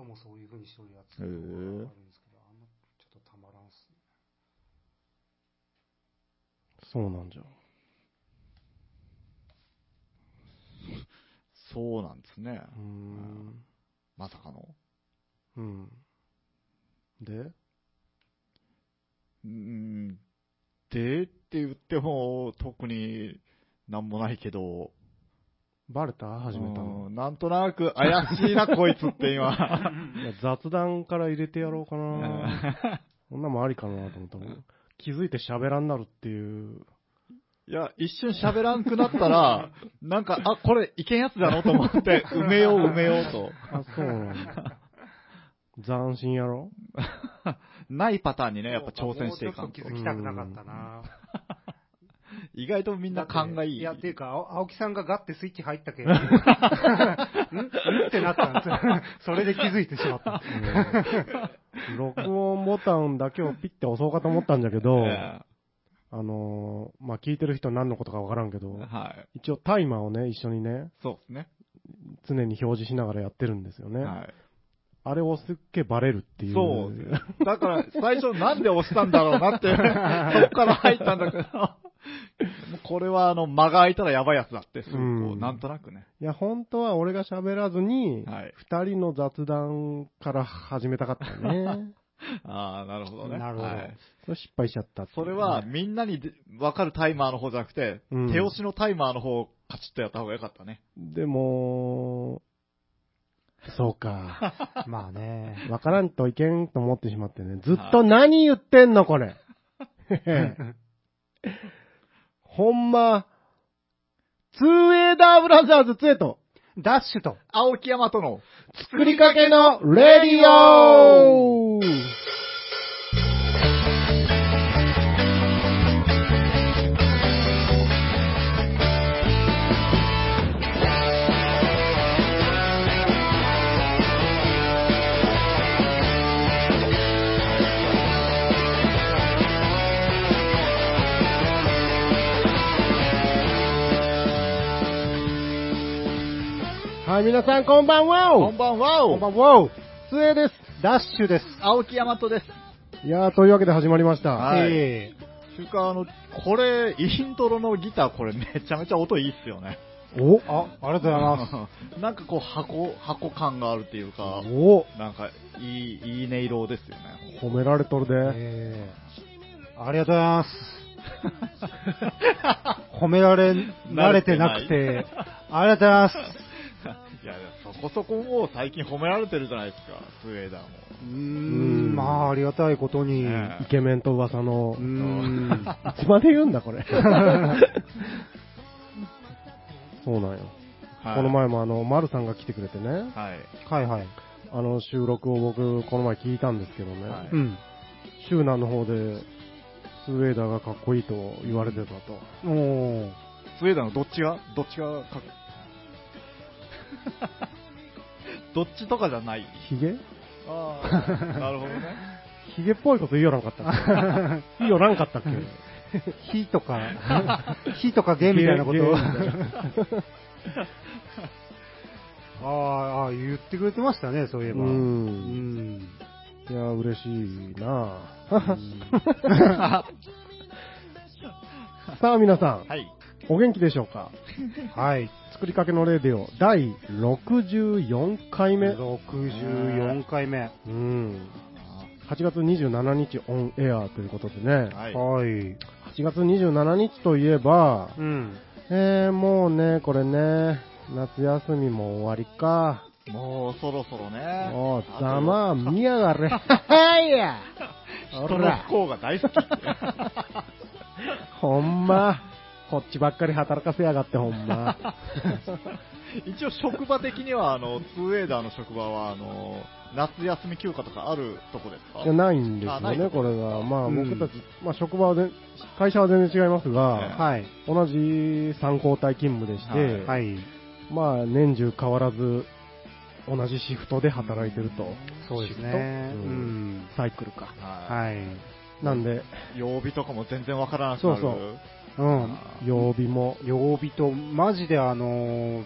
ともそういう風にしとるやつがあるんですけど、あんまちょっとたまらんっすね。そうなんじゃ。そうなんですね。うーん。まさかの。うん。で？うーん。でって言っても、特になんもないけど、バレた始めたの？う。んなんとなく怪しいな、こいつって今。いや雑談から入れてやろうかな。そんなもんありかなと思ったもん。気づいて喋らんなるっていう。いや、一瞬喋らんくなったら、なんか、あ、これいけんやつだろと思って、埋めよう埋めようと。あ、そうなんだ。斬新やろ？ないパターンにね、やっぱ挑戦していかんともうちょっと気。づきたくなかったな。意外とみんな勘がいい。いや、っていうか、青青木さんがガッてスイッチ入ったけど、ん？ん？ってなったんですよ。それで気づいてしまった。うん録音ボタンだけをピッて押そうかと思ったんだけど、えあのーまあ、聞いてる人何のことかわからんけどえ、はい。一応タイマーをね、一緒にね、そうですね。常に表示しながらやってるんですよね。はい。あれを押すっけバレるっていう。そう。だから、最初なんで押したんだろうなって、そこから入ったんだけど、これはあの、間が空いたらやばいやつだって、すぐこう、うんなんとなくね。いや、本当は俺が喋らずに、はい。二人の雑談から始めたかったね。ああ、なるほどね。なるほどはいそれ失敗しちゃったっていそうれは、みんなにでわかるタイマーの方じゃなくて、うん手押しのタイマーの方をカチッとやった方がよかったね。でも、そうか。まあね。わからんといけんと思ってしまってね。ずっと何言ってんの、これ。ほんま、ツーエーダーブラザーズ2へと、ダッシュと。青木山との、作りかけのレディオはい、皆さんこんばんはこんばんはこんばんはつえです。ダッシュです。青木山とです。いやー、というわけで始まりました。はいえというか、あの、これ、イントロのギター、これめちゃめちゃ音いいっすよね。おえあ、ありがとうございます。なんかこう、箱、箱感があるっていうか、おなんか、いい、いい音色ですよね。褒められとるで。ええありがとうございます。褒められ、慣れてなくて、ありがとうございます。いや、そこそこもう最近褒められてるじゃないですか、スウェーダーも。うーうんん、まあ、ありがたいことに。ねイケメンと噂のうー、ん。いつまで言うんだ、これ。そうなんよ。はいこの。前もあの、丸さんが来てくれてね、はい。はいはい。あの収録を僕、この前聞いたんですけどね、はいうん。シューナンの方で、スウェーダーがかっこいいと言われてたと。おー。スウェーダーのどっちが、どっちがかっ どっちとかじゃない。ヒゲ？ああ、なるほどね。ヒゲっぽいこと言いよらんかったっけ 言いよらんかったっけ？火とか、火とかゲみたいなこと？を。ああ、言ってくれてましたね、そういえば。ううん。ん。いや、嬉しいなさあ皆さん、はい。お元気でしょうか？はい。作りかけのレディオ第64回目。64回目。うん。8月27日オンエアということでね。はい。はい。8月27日といえば、うん。えー、もうね、これね、夏休みも終わりか。もうそろそろね。おう、ざまあ見やがれ。はいや 人の不幸が大好き。ほんま、こっちばっかり働かせやがって、ほんま。一応職場的には、あの、スウェーダーの職場は、あの、夏休み休暇とかあるとこですか？いやないんですよね、これが。まあうん僕たち、まあ職場はで、会社は全然違いますが、はい。同じ参考体勤務でして、はい。まあ年中変わらず、同じシフトで働いてると。そうですね。シフト？ううんん。サイクルか。はい。はい。なんで、曜日とかも全然わからなくなる。そううん。曜日も、曜日と、マジであのー、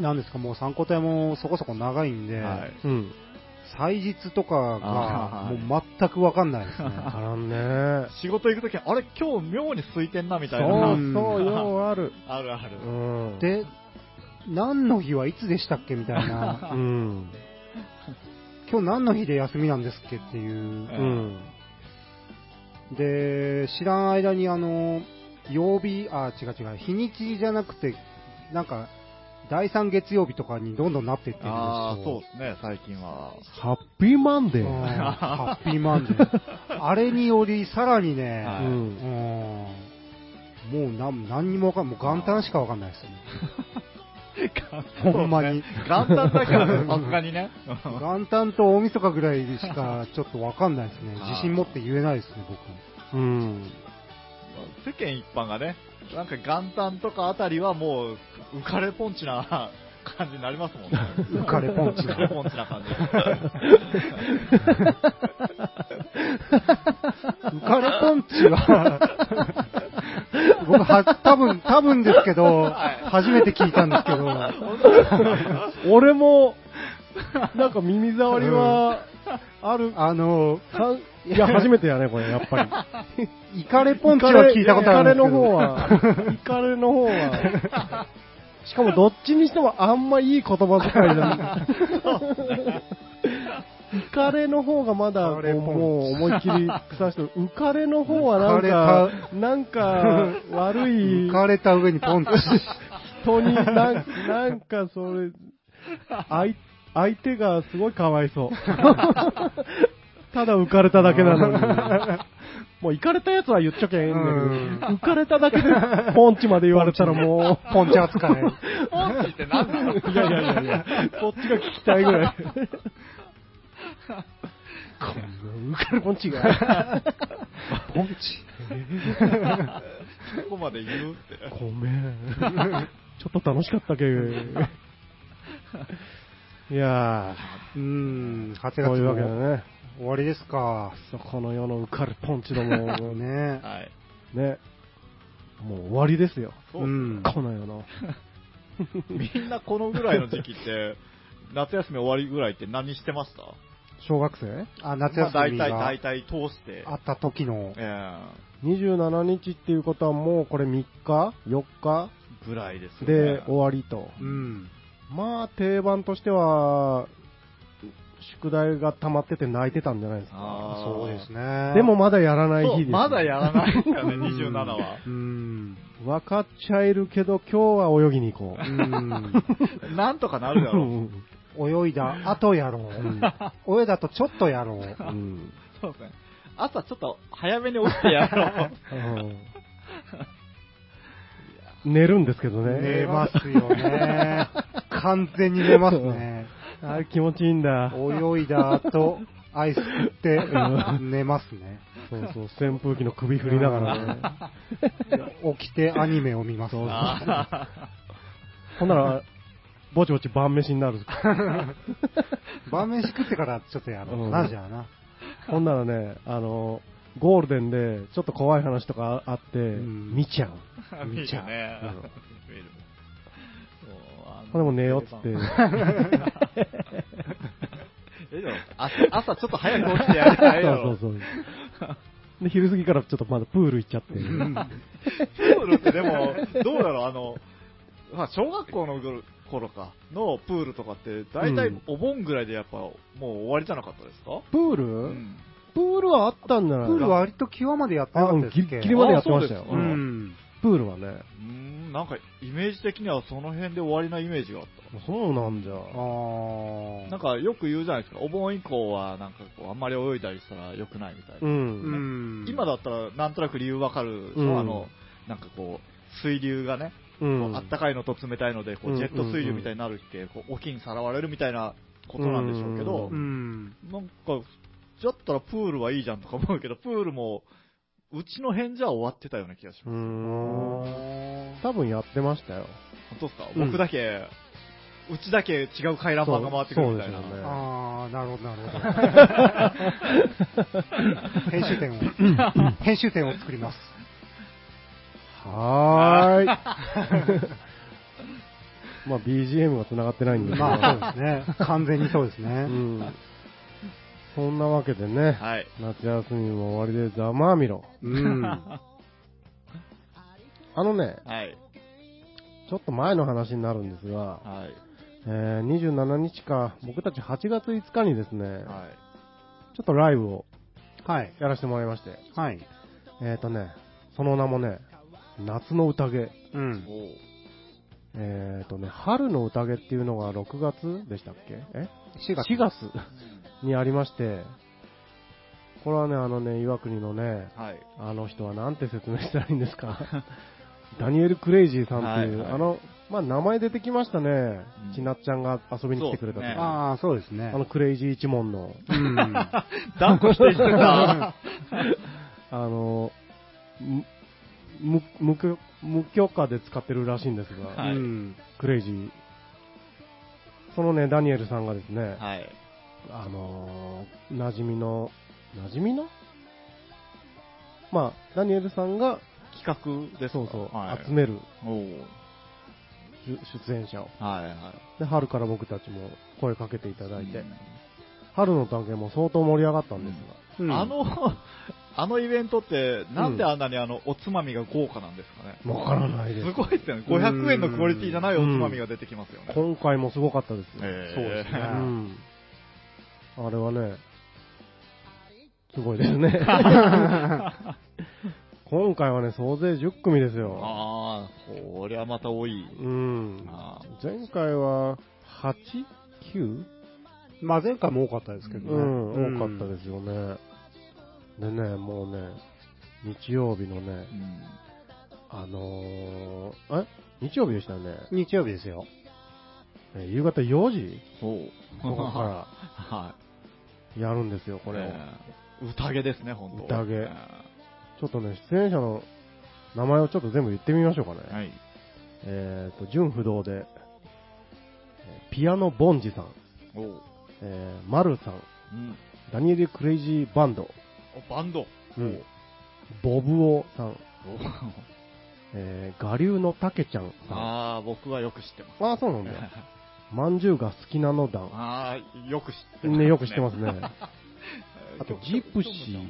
なんですか、もう参考体もそこそこ長いんで、はい。うん。祭日とかがあーもう全くわかんないですね。わからんね。仕事行くときあれ今日妙に空いてんなみたいそな。うそう、ようある。あるある。うん。で、何の日はいつでしたっけみたいな。うん。今日何の日で休みなんですっけっていう。うん。で、知らん間にあの、曜日、あ、違う違う、日にちじゃなくて、なんか、第3月曜日とかにどんどんなっていってるんですよ。ああ、そうですね、最近は。ハッピーマンデうんー。ハッピーマンデー。あれにより、さらにね、はいうん。うんもう何何にもわかんない。もう元旦しかわかんないですよね。ほんまに。元旦だからね、さすがにね。元旦と大晦日ぐらいしかちょっとわかんないですね。自信持って言えないですね、僕。うん。世間一般がね、なんか元旦とかあたりはもう、浮かれポンチな感じになりますもんね。浮かれポンチ浮かれポンチな感じ。浮かれポンチは、僕は、多分、多分ですけど、はい初めて聞いたんですけど、俺も、なんか耳障りは、ある？あの、いや、初めてやね、これ、やっぱり。イカレポンチは聞いたことあるんですけど。イカレの方は、イカレの方は、しかもどっちにしてもあんまいい言葉遣いじゃん。イカレの方がまだこうもう思いっきり腐してる。浮かれの方はなん浮かか、なんか悪い浮かれた上にポンチ。人になんなんかそれ、相相手がすごいかわいそう。ただ浮かれただけなのに。もう浮かれたやつは言っちゃけど、うん浮かれただけでポンチまで言われたらもう、ポンチ扱い。ポンチって何なの？いやいやいやいや、こっちが聞きたいぐらい。こんな浮かれポンチが。ポンチ？そこまで言うって。ごめん。ちょっと楽しかったけ。いやうーん、8ー、月もね。終わりですか。そこの世の浮かれポンチども、ね、ねはい。もう終わりですよ。そうう、ん。この世の。みんなこのぐらいの時期って、夏休み終わりぐらいって何してました？小学生？あ、夏まあ大体、休みが大体通して。あった時の、え ?27 日っていうことはもうこれ3日 ?4 日？えぐらいですよね。で終わりと。うん。まあ定番としては、宿題が溜まってて泣いてたんじゃないですか。そうですね。でも、まだやらない日です。まだやらないですよね、うん27は。うん。分かっちゃえるけど、今日は泳ぎに行こう。うん。なんとかなるだろう。泳いだ後やろう。泳いだ後ちょっとやろう。うんそうですね。朝ちょっと早めに起きてやろう。うん 寝るんですけどね。寝ますよね。完全に寝ますね。あれ気持ちいいんだ。泳いだ後、アイス食って寝ますね。そうそう、扇風機の首振りながらね。起きてアニメを見ます。そほんなら、ぼちぼち晩飯になる。晩飯食ってからちょっとやろうかうな、んじゃあな。ほんならね、あの、ゴールデンでちょっと怖い話とかあって、ん見ちゃう。ー 見るね うん。見る。そうあのほんでも寝ようっつって。えでも朝朝ちょっと早く起きてやりたいよ。そうそうそう。で、昼過ぎからちょっとまだプール行っちゃって。プールってでも、どうだろう、あの、まあ、小学校の頃か、のプールとかって、大体うんお盆ぐらいでやっぱ、もう終わりじゃなかったですか？プール、うん。プールはあったんじゃないプールは割と際までやってなかったですっけ？あギリまでやってましたよ。あそうですかうん。プールはね。うーん、なんか、イメージ的にはその辺で終わりなイメージがあっそうなんじゃ。あた。ーなんか、よく言うじゃないですか、お盆以降は、なんかこう、あんまり泳いだりしたら良くないみたいな。う。うんん。今だったら、なんとなく理由わかるあの、なんかこう、水流がね、あったかいのと冷たいので、こううんジェット水流みたいになるって、こう沖にさらわれるみたいなことなんでしょうけどう、うん。なんか、だったらプールはいいじゃんとか思うけど、プールも、うちの辺じゃ終わってたような気がしうます。ん。多分やってましたよ。本当ですか、うん僕だけ、うちだけ違う回覧板が回ってくるみたいな。そうそうですよねあー、なるほど、なるほど。編集点を、編集点を作ります。はーい。まあ BGM は繋がってないんで。まあそうですね。完全にそうですうね。ん。そんなわけでね、はい。夏休みも終わりでざまあみろ。うん。あのね、はい。ちょっと前の話になるんですが、はい。えー27日か、僕たち8月5日にですね、はい。ちょっとライブをはい。やらせてもらいまして、はい。えーとね、その名もね、夏の宴。うん。えーとね、春の宴っていうのが6月でしたっけ？え？4月。4月にありまして、これはね、あのね、岩国のね、はい。あの人はなんて説明したらいいんですか？ダニエル・クレイジーさんっていう、はいはいあの、まあ、名前出てきましたねうん。ちなっちゃんが遊びに来てくれた時、そうですねああ、そうですねあ。のクレイジー一門の、うん。抱っこしてきてた。あの、む無無許無許可で使ってるらしいんですが、はいうん。クレイジー。そのね、ダニエルさんがですね、はい。あのー、馴染みの、馴染みの？まあ、ダニエルさんが、企画でそうそう、はい、集める出出演者を。はいはい。で、春から僕たちも声かけていただいて、うん春の探検も相当盛り上がったんですうんあの、あのイベントって、なんであんなにあの、おつまみが豪華なんですかね？が、わからないです。すごいですよね。500円のクオリティじゃないおつまみが出てきますよね。今回もすごかったですよ。えーそうですねうん。あれはね、すごいですね。今回はね、総勢10組ですよ。ああ、こりゃまた多い。うん。あ前回は 8?9? まあ前回も多かったですけどね。うん、多かったですよね。でね、もうね、日曜日のねー、うんあのー、え？日曜日でしたよね。日曜日ですよ。えー夕方4時？そう。とかか はらやるんですよ、い。これを。えー宴ですね、本当宴えちょっとね、出演者の名前をちょっと全部言ってみましょうかね。ーはい。えっ、と、純不動で、えーピアノボンジさん、おう。えー、マルさん、うん。ダニエル・クレイジーバンド、おバンド。うんボブオさん、おえー、我流のたけちゃんさん。ああ、僕はよく知ってます。ああ、そうなんだ。まんじゅうが好きなの団。ああ、よく知ってます、ね、よく知ってますね。あと、よジプシー。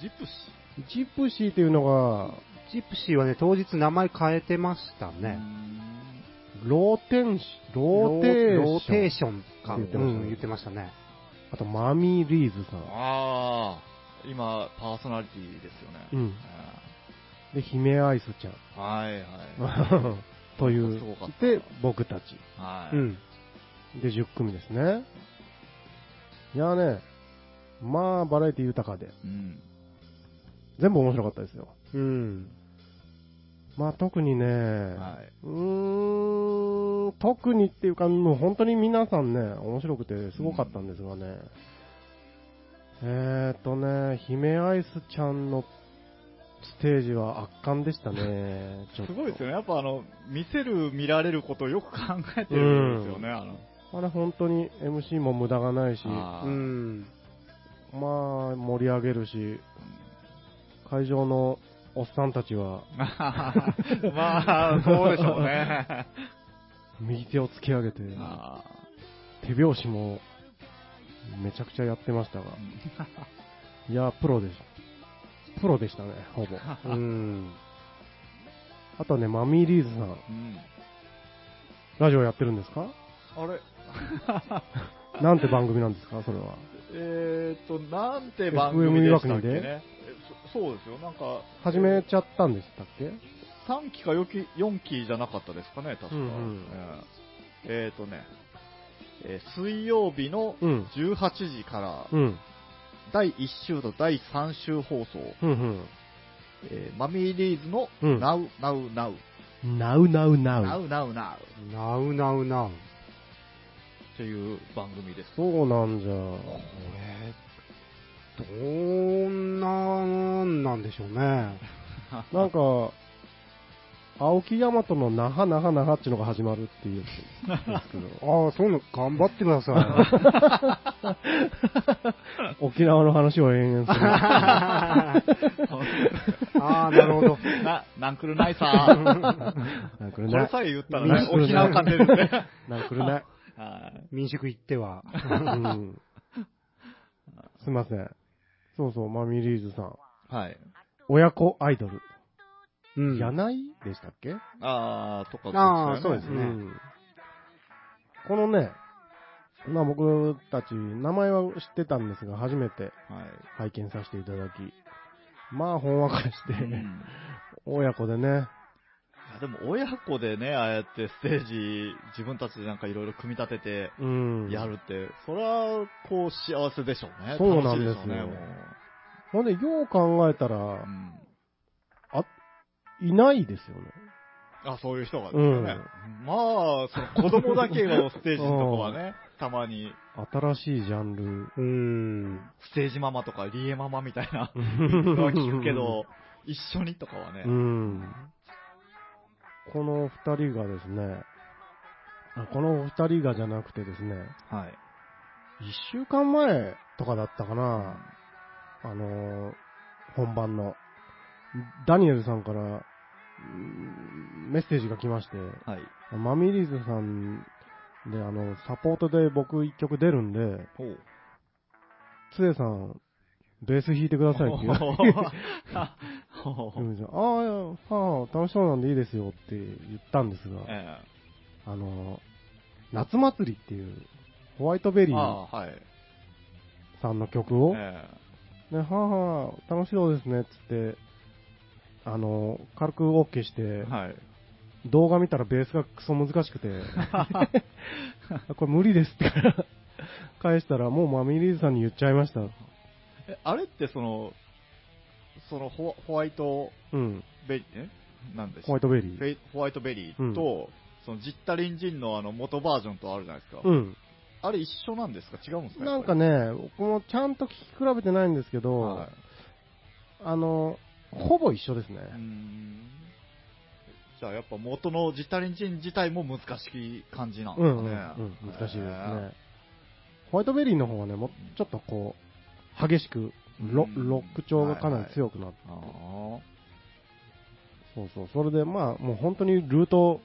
ジプシジプシーっていうのが、ジプシーはね、当日名前変えてましたーね。ローテンシ、ローテーション。ローテーションか。言ってましたねうん言ってましたね。あと、マミー・リーズさん。ああ、今、パーソナリティですよね。うんあで、姫アイスちゃん。ーはいはい。というで、僕たち。はい。うん。で、10組ですね。いやね、まあ、バラエティ豊かで、うん。全部面白かったですよ。うん。まあ、特にね、はい。うーん、特にっていうか、もう本当に皆さんね、面白くてすごかったんですがね、えーとね、姫アイスちゃんのステージは圧巻でしたね。すごいですよね。やっぱあの、見せる、見られることをよく考えてるんですよね。あの、あれ本当に MC も無駄がないし、うん。まあ、盛り上げるし、会場のおっさんたちは、まあ、そうでしょうね。右手を突き上げて、あ手拍子もめちゃくちゃやってましたが、いや、プロでしプロでしたね、ほぼ。うん。あとね、マミーリーズさん、ーうんラジオやってるんですか？あれ なんて番組なんですか、それは。えーっと、なんて番組でしたっけね？えそそうですよ。なんか、始めちゃったんでしたっけ？3期か4期 ,4 期じゃなかったですかね、確か。うんうんえーえーとね、えー水曜日のうん。18時から、うん。第1週と第3週放送、うんうん。えーマミーリーズのうん Now, Now, Now, ナウナウナウ。Now, Now, Now ナウナウナウ。という番組です。そうなんじゃ。これ、どんなんなんでしょうね。なんか、青木大和の那覇那覇那覇っていうのが始まるっていうああ、そういうの頑張ってくださ 沖縄の話を延々する。い。ああ、なるほど。な、なんくるないさなんくるない。これさえ言ったらね、なんくるない沖縄感出るね。なんくるない。はい民宿行っては。うん。すいません。そうそう、マミリーズさん。はい。親子アイドル。うん。柳井でしたっけ？あー、とかあーそうですねんこのね、まあ僕たち、名前は知ってたんですが、初めてはい。拝見させていただき、まあ、ほんわかして、うん親子でね、いやでも親子でね、ああやってステージ、自分たちでなんかいろいろ組み立ててうん。やるって、それはこう幸せでしょうね。そうなんですよ楽しいでしょうね、ほんで、よう考えたら。う、ん。いないですよね。あ、そういう人がですよね。まあ、その子供だけのステージのとこはね、たまに、新しいジャンル。うん。ステージママとかリエママみたいなのは聞くけど、一緒にとかはね。うん。この二人がですね、あこの二人がじゃなくてですね、はい。一週間前とかだったかな、あのー本番の、ダニエルさんから、うんメッセージが来まして、はい。マミリーズさんで、あの、サポートで僕一曲出るんで。つえさん、ベース弾いてくださいって言われて、ああ、はあ、楽しそうなんでいいですよって言ったんですが、えあの、夏祭りっていう、ホワイトベえリー。さんの曲を、えね、はあはあ、楽しそうですねっつって、あの、軽く OK してえ、はい。動画見たらベースがクソ難しくて、これ無理ですって返したら、もうマミリーズさんに言っちゃいました。えあれってその、そのホホワイトうん。ベリー、え？なんでしホワイトベリー。ホワイトベリーと、そのジッタリンジンのあの元バージョンとあるじゃないですか。うん。あれ一緒なんですか？違うんですか？なんかね、僕もちゃんと聞き比べてないんですけど、はいあの、ほぼ一緒ですね。じゃあやっぱ元のジッタリンジン自体も難しい感じなんでうん、すかね。うん、うん、難しいですへね。ホワイトベリーの方はね、もうちょっとこう、激しく、ロうんロック調がかなり強くなって、ーあそうそう、それでまあ、もう本当にルート、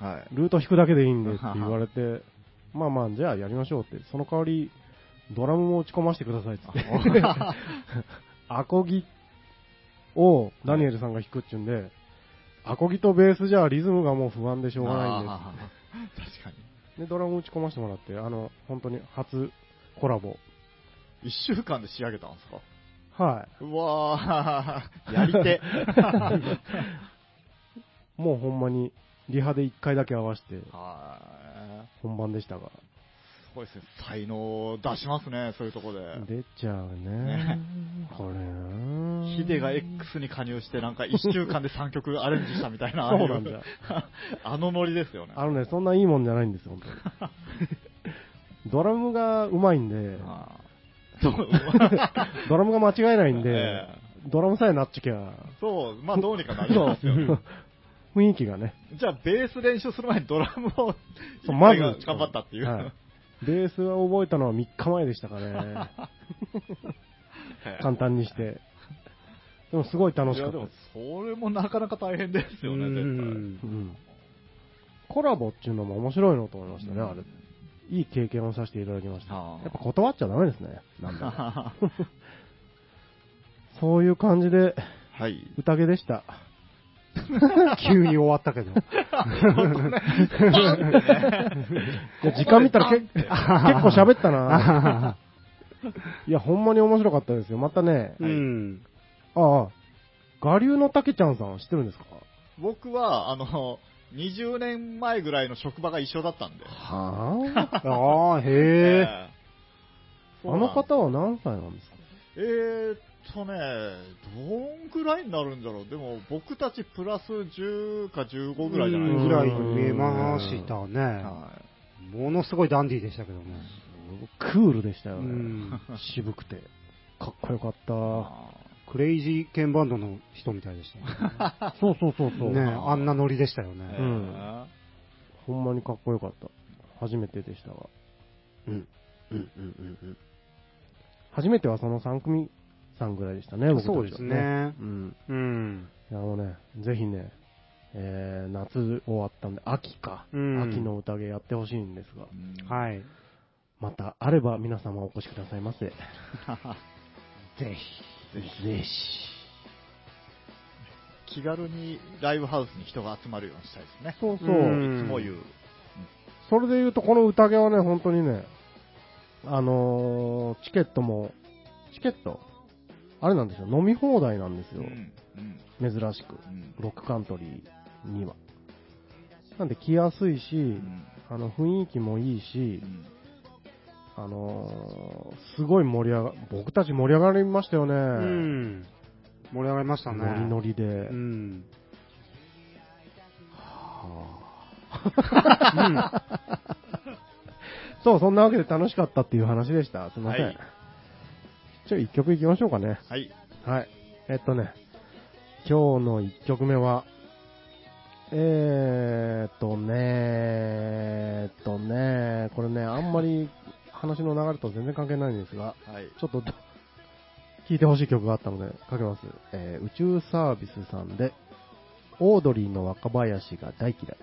あ。はい。ルート弾くだけでいいんでって言われて、まあまあ、じゃあやりましょうって、その代わり、ドラムも打ち込ませてくださいって、アコギをダニエルさんが弾くっちゅうんで、アコギとベースじゃリズムがもう不安でしょうがないんです。確かに。で、ドラム打ち込ませてもらって、あの、本当に初コラボ。一週間で仕上げたんですか？はうわー、やり手。い。もうほんまに、リハで1回だけ合わせて、はい。本番でしたが。すごいですね。才能出しますね、そういうとこで。出ちゃうねね。これなヒデが X に加入して、なんか1週間で3曲アレンジしたみたいな、そうなんだ。あのノリですよね。あのね、そんないいもんじゃないんですよ、本当に。ドラムが上手いんで、ドラムが間違えないんで、えドラムさえなっちゃきゃ、そう、まあどうにかなりますよね。雰囲気がね、じゃあ、ベース練習する前にドラムをそうまず頑張ったっていう。はいベースは覚えたのは3日前でしたかね。簡単にして。でもすごい楽しかったです。、それもなかなか大変ですよね、う絶んうんコラボっていうのも面白いのと思いましたね、うんあれ。いい経験をさせていただきました。はあやっぱ断っちゃダメですね。なんだ そういう感じで、対。はい。宴でした。急に終わったけど。いや 時間見たらけ 結構喋ったな。いや、ほんまに面白かったですよ。またね、うん。ああ、我流のたけちゃんさん知ってるんですか？僕は、あの、20年前ぐらいの職場が一緒だったんで。はあ？ああ、へえ。ええあの方は何歳なんですか？えーっとね、どんぐらいになるんだろう。でも、僕たちプラス10か15ぐらいじゃない？ですか。ぐらいに見えましたね。はものすごいダンディーでしたけどね。クールでしたよね。うん 渋くて。かっこよかった。あクレイジーケンバンドの人みたいでした そうそうそうそう。ね。ねあんなノリでしたよーね。うんほんまにかっこよかった。初めてでしたが。うん。うんうんうんうん。初めてはその3組さんぐらいでしたね、僕たちはそうですね。うん。うん。いやあのね、ぜひね、えー、夏終わったんで、秋か。うん秋の宴やってほしいんですが。うんはい。またあれば皆様お越しくださいませ。ぜぜひ。ぜひ。気軽にライブハウスに人が集まるようにしたいですね。そうそう。うんいつも言う。それで言うと、この宴はね、本当にね、あのーチケットも、チケットあれなんですよ、飲み放題なんですよ。うん。うん。珍しく。うん。ロックカントリーには。なんで来やすいし、うんあの雰囲気もいいしう、んあのーすごい盛り上が、僕たち盛り上がりましたよね。うん。盛り上がりましたね。ノリノリで。うん。そう、そんなわけで楽しかったっていう話でした。すいません。はいじゃあ一曲いきましょうかね。はい。はい。えっとね、今日の一曲目は、えーっとね、えーっとね、これね、あんまり話の流れと全然関係ないんですが、はい。ちょっと、聴いてほしい曲があったので、かけます。えー宇宙サービスさんで、オードリーの若林が大嫌い。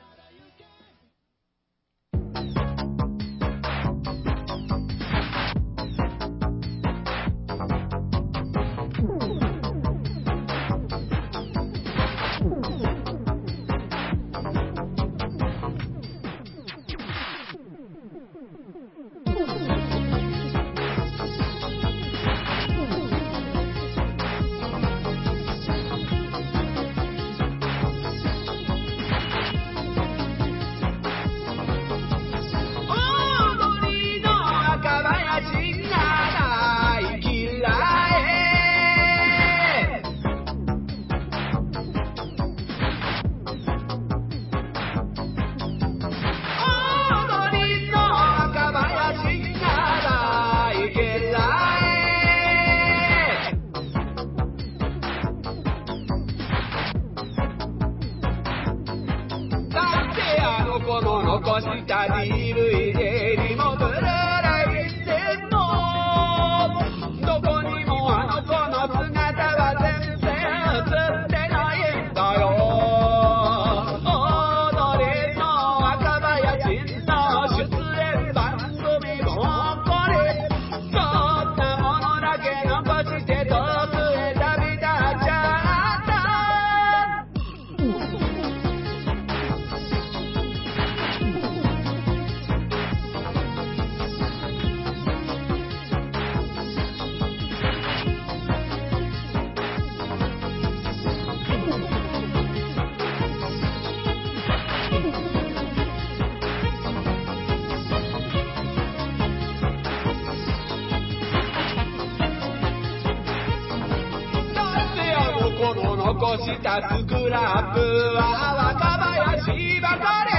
したスクラップは若林ばかり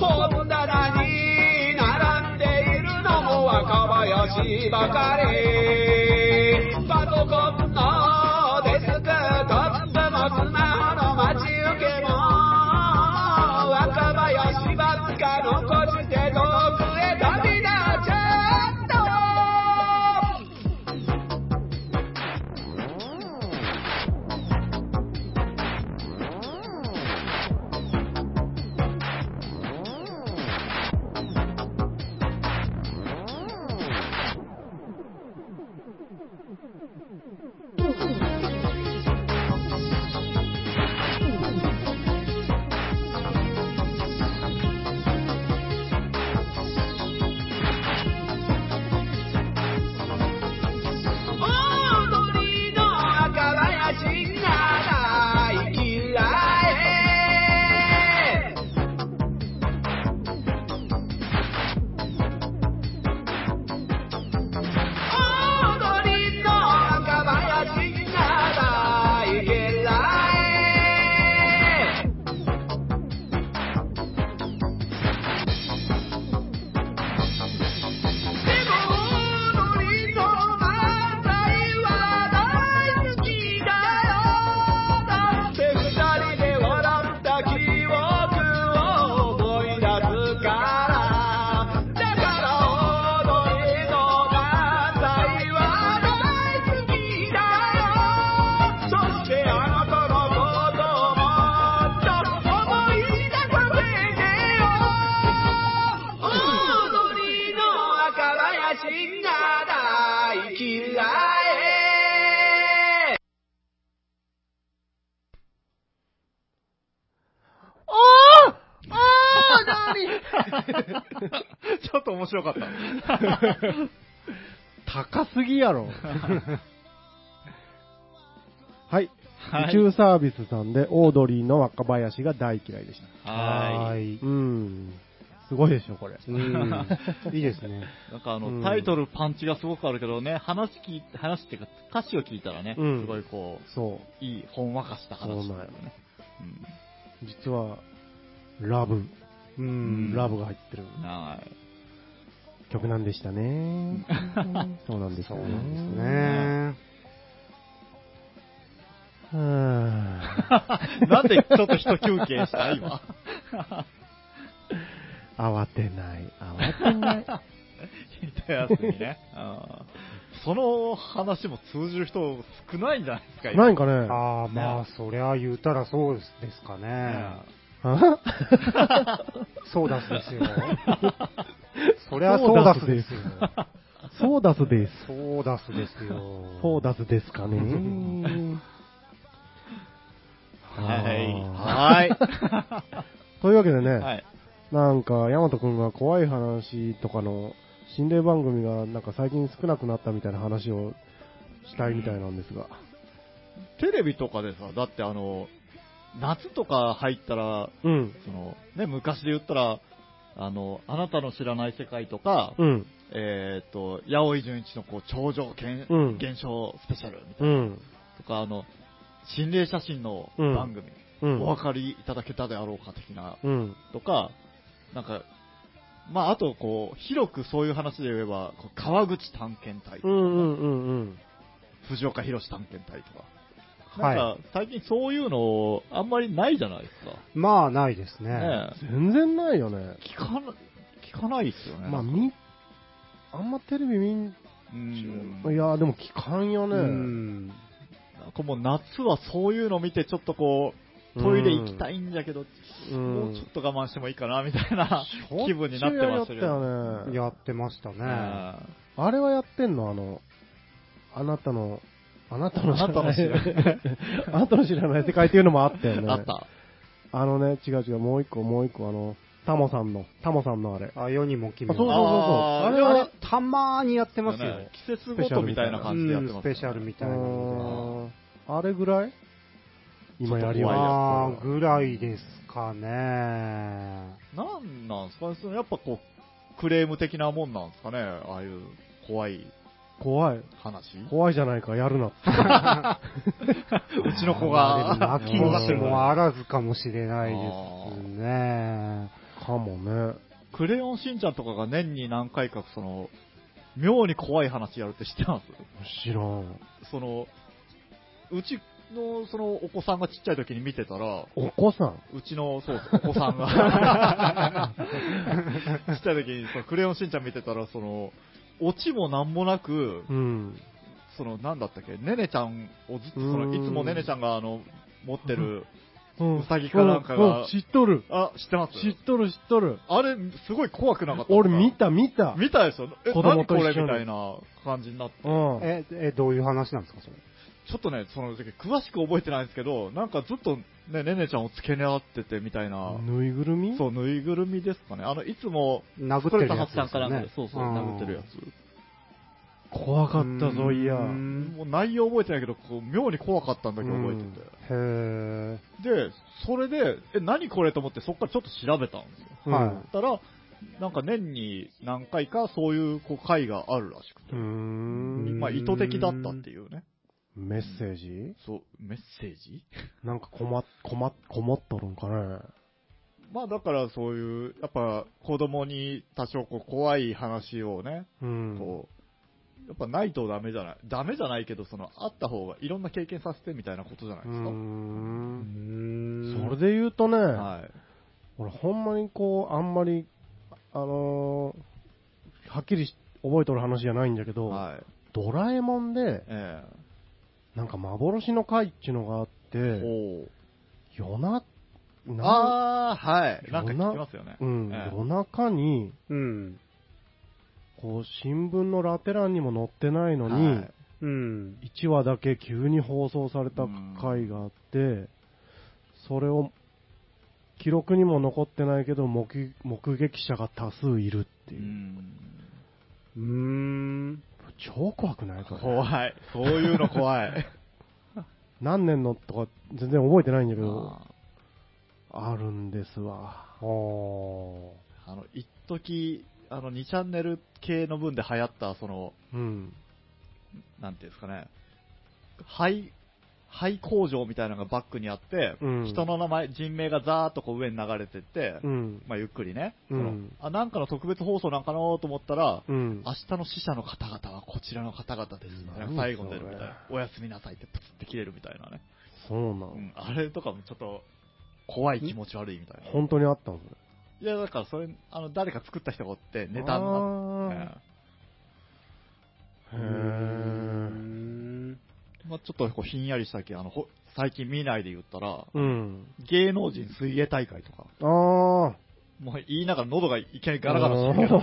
本棚に並んでいるのも若林ばかり白かった。高すぎやろ。はい。はい宇宙サービスさんで、オードリーの若林が大嫌いでした。はーい。うん。すごいでしょ、これ。うん。いいですね。い。なんかあうんの、タイトルパンチがすごくあるけどね、話聞い話っていうか、歌詞を聞いたらね、うんすごいこそう。う、いい、ほんわかした話そうなんよだよね。実は、ラブ、うん。ラブが入ってるうん。はい。曲なんでしたね。そうなんですよね。そうなんですね。なんでちょっと一休憩した今？慌てない、慌てない。ひやつにね。うんその話も通じる人少ないんじゃないですか、今ないんかねああ、まあ、そりゃ言うたらそうですかね。あソーダスですよ。そりゃソーダスですよ。ソーダスです。ソーダスですよ。ソーダスですかね。はい。ははい。い。というわけでね、はい。なんか、ヤマトくんが怖い話とかの心霊番組がなんか最近少なくなったみたいな話をしたいみたいなんですが。テレビとかでさ、だってあの、夏とか入ったら、うん。その、ね、昔で言ったら、あの、あなたの知らない世界とか、うん。えっ、と、八尾井純一のこう、頂上現,、うん現象スペシャルみたいうな、ん。とか、あの、心霊写真のうん番組、うん。お分かりいただけたであろうか的な、うん。とか、なんか、まあ、あと、こう、広くそういう話で言えば、川口探検隊、うんうんうんうん。藤岡弘探検隊とか、はいなんか、最近そういうの、あんまりないじゃないですか。まあ、ないですね。ね全然ないよね。聞かな、聞かないっすよね。まあ、み、あんまテレビ見ん、うん。いや、でも聞かんようね。ん。なんかもう夏はそういうの見て、ちょっとこう、トイレ行きたいんだけど、うんもうちょっと我慢してもいいかな、みたいな気分になってましたよね。やってましたね。ああれはやってんの？あの、あなたの、あなたの知らない。あなたの知らない。世界っていうのもあったよね。あった。あのね、違う違う、もう一個、もう一個、あの、タモさんの、タモさんのあれ。あ、世にも奇妙。あそうそうそうそう。あれはあれ、たまーにやってますよ。ね。季節ごとみたいな感じでやってます、うんスペシャルみたいなのあれぐらい？今やりで。ようあーぐらいですかね。なんなんですかね。そのやっぱこう、クレーム的なもんなんですかね。ああいう怖い怖い。話？怖いじゃないか、やるなって。うちの子が、泣き虫もあらずかもしれないですね。かもね。クレヨンしんちゃんとかが年に何回かその、妙に怖い話やるって知ってます？知らん。その、うちのそのお子さんがちっちゃい時に見てたら、お子さん？うちの、そうそう、お子さんが、ちっちゃい時にそのクレヨンしんちゃん見てたら、その、オチもなんもなく、うん。その、なんだったっけ、ねねちゃんをずっと、そうの、いつもねねちゃんが、あの、持ってる、うさぎかなんかが知っとる。あ、知ってます？知っとる、知っとる。あれ、すごい怖くなかった？俺見た、見た。見たでしょ？え、子供と一緒にれ？みたいな感じになって。うん。え、え、どういう話なんですか、それ？ちょっとね、その時、詳しく覚えてないんですけど、なんかずっとね、ねねちゃんを付け狙っててみたいな、ぬいぐるみ？そう、ぬいぐるみですかね。あの、いつも、殴ってるやつストレート発散かなんかで、そうそう、ん殴ってるやつ。怖かったぞ、いや。もう内容覚えてないけど、こう妙に怖かったんだけど覚えてて。へで、それで、え、何これと思って、そこからちょっと調べたんですよ。ー。はそしたら、なんか年に何回かそういうこう会があるらしくて、うーん。まあ意図的だったっていうね。メッセージ？そう、メッセージ？なんかこま、こま、こもっとるんかね？まあだからそういう、やっぱ子供に多少こう怖い話をね、うん。こう、やっぱないとダメじゃない。ダメじゃないけど、その、あった方がいろんな経験させてみたいなことじゃないですか？うんんそれで言うとね、はい。俺ほんまにこう、あんまり、あのーはっきりし覚えとる話じゃないんだけど、はい。ドラえもんで、えなんか幻の回っていうのがあっえて、夜な、なああ、はい。なんか聞きますよね。うん、ええ夜中に、うん。こう、新聞のラテ欄にも載ってないのに、はいうん。1話だけ急に放送された回があって、それを、記録にも残ってないけど目、目撃者が多数いるってういう。んうーん。超怖くないそれ怖い。そういうの怖い。何年のとか全然覚えてないんだけど、ああるんですわ。あの、一時あの、2チャンネル系の分で流行った、その、うん。なんていうんですかね、廃、廃工場みたいなのがバックにあって、うん人の名前、人名がザーッとこう上に流れてって、うん。まあゆっくりね、うんそのあ、なんかの特別放送なんかなと思ったら、うん。明日の死者の方々はこちらの方々ですみたいな、何最後に出るみたいな、おやすみなさいってプツって切れるみたいなね、そうなのう。ん、あれとかもちょっと怖い気持ち悪いみたいな。本当にあったのそれ。いや、だからそれ、あの、誰か作った人がおって、ネタになあって、ーへうー。まあ、ちょっとこうひんやりしたけどあの、ほ最近見ないで言ったら、うん。芸能人水泳大会とか、あー。もう言いながら喉がいきなりガラガラしてるけど、